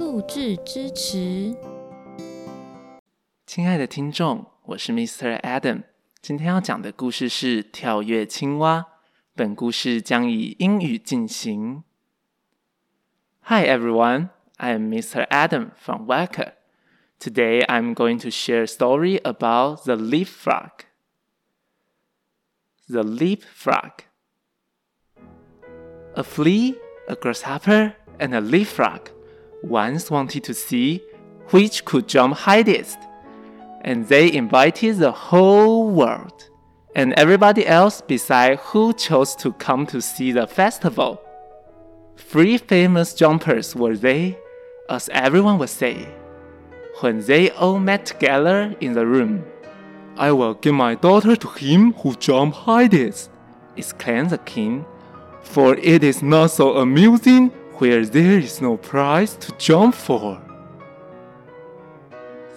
录制支持。亲爱的听众，我是 Mr. Adam，今天要讲的故事是《跳跃青蛙》。本故事将以英语进行。Hi everyone, I am Mr. Adam from Waker. Today I'm going to share a story about the leapfrog. The leapfrog. A flea, a grasshopper, and a leapfrog once wanted to see which could jump highest. And they invited the whole world and everybody else beside who chose to come to see the festival. Three famous jumpers were they, as everyone would say. When they all met together in the room, I will give my daughter to him who jump highest, exclaimed the king for it is not so amusing where there is no prize to jump for.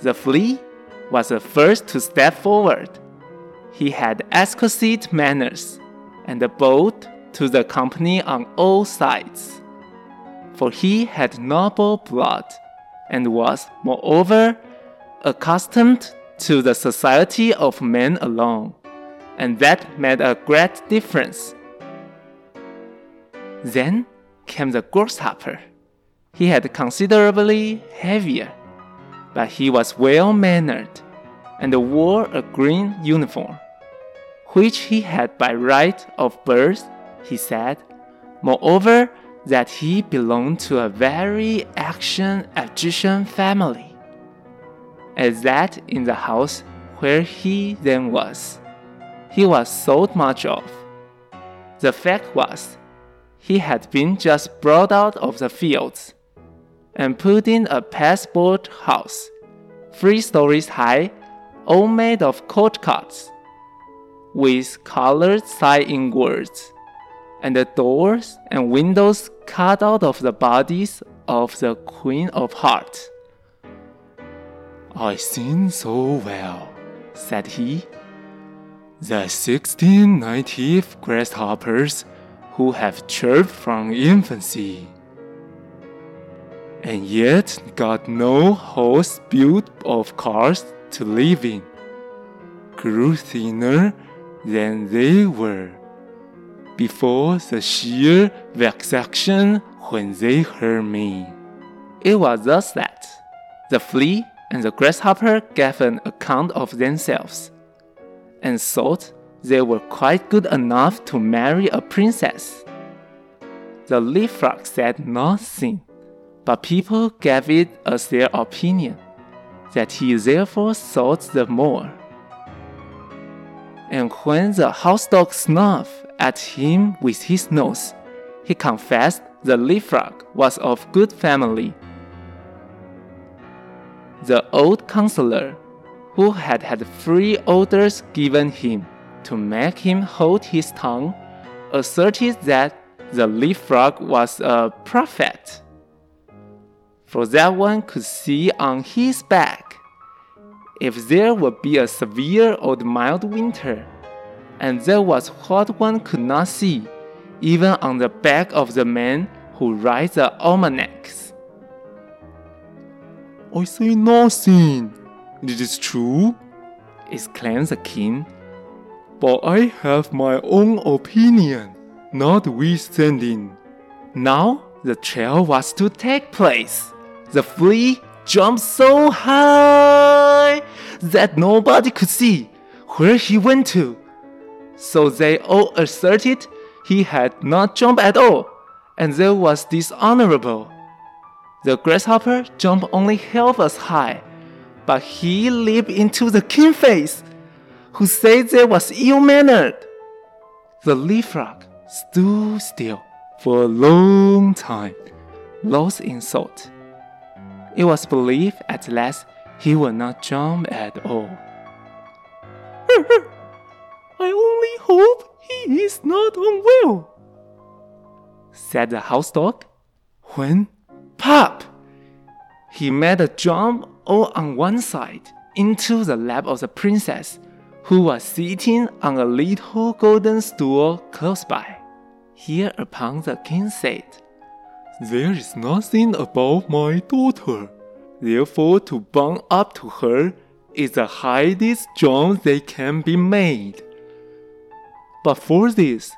The flea was the first to step forward. He had exquisite manners and bowed to the company on all sides, for he had noble blood and was, moreover, accustomed to the society of men alone, and that made a great difference then came the grasshopper. He had considerably heavier, but he was well mannered and wore a green uniform, which he had by right of birth, he said. Moreover, that he belonged to a very action Egyptian family, as that in the house where he then was, he was thought much of. The fact was, he had been just brought out of the fields and put in a pasteboard house, three stories high, all made of court cards, with colored sign words, and the doors and windows cut out of the bodies of the Queen of Hearts. I sing so well, said he. The sixteen native grasshoppers who have chirped from infancy, and yet got no house built of cars to live in, grew thinner than they were before the sheer vexation when they heard me. It was thus that the flea and the grasshopper gave an account of themselves, and thought they were quite good enough to marry a princess. The leapfrog said nothing, but people gave it as their opinion, that he therefore thought the more. And when the house dog snuffed at him with his nose, he confessed the leapfrog was of good family. The old counselor, who had had three orders given him, to make him hold his tongue, asserted that the leapfrog was a prophet. For that one could see on his back if there would be a severe or mild winter, and that was what one could not see even on the back of the man who writes the almanacs. I say nothing. It is true, exclaimed the king but I have my own opinion, notwithstanding. Now the trial was to take place. The flea jumped so high that nobody could see where he went to. So they all asserted he had not jumped at all, and that was dishonorable. The grasshopper jumped only half as high, but he leaped into the king's face who said they was ill mannered. The leapfrog stood still for a long time, lost in thought. it was believed at last he would not jump at all. I only hope he is not unwell, said the house dog. When, pop! He made a jump all on one side into the lap of the princess, who was sitting on a little golden stool close by. Hereupon the king said, There is nothing about my daughter. Therefore, to bound up to her is the highest jump that can be made. But for this,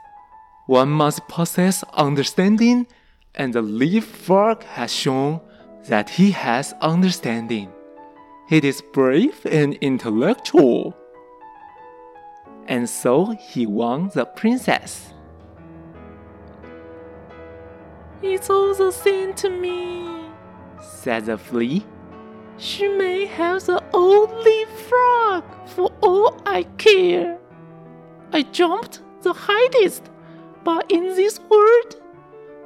one must possess understanding, and the leapfrog has shown that he has understanding. He is brave and intellectual. And so he won the princess. It's all the same to me, said the flea. She may have the old leaf frog for all I care. I jumped the highest, but in this world,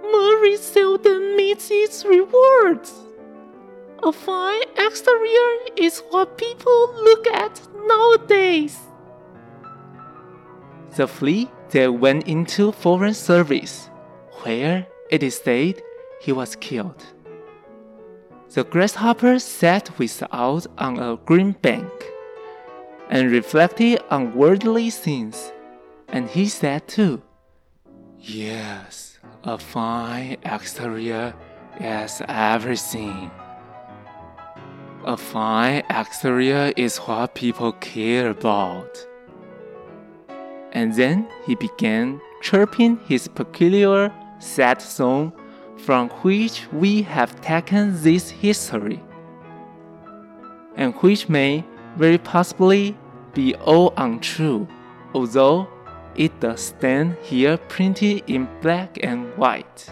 Murray seldom meets its rewards. A fine exterior is what people look at nowadays. The flea then went into foreign service, where it is said he was killed. The grasshopper sat without on a green bank and reflected on worldly things, and he said too, Yes, a fine exterior is everything. A fine exterior is what people care about. And then he began chirping his peculiar sad song from which we have taken this history, and which may very possibly be all untrue, although it does stand here printed in black and white.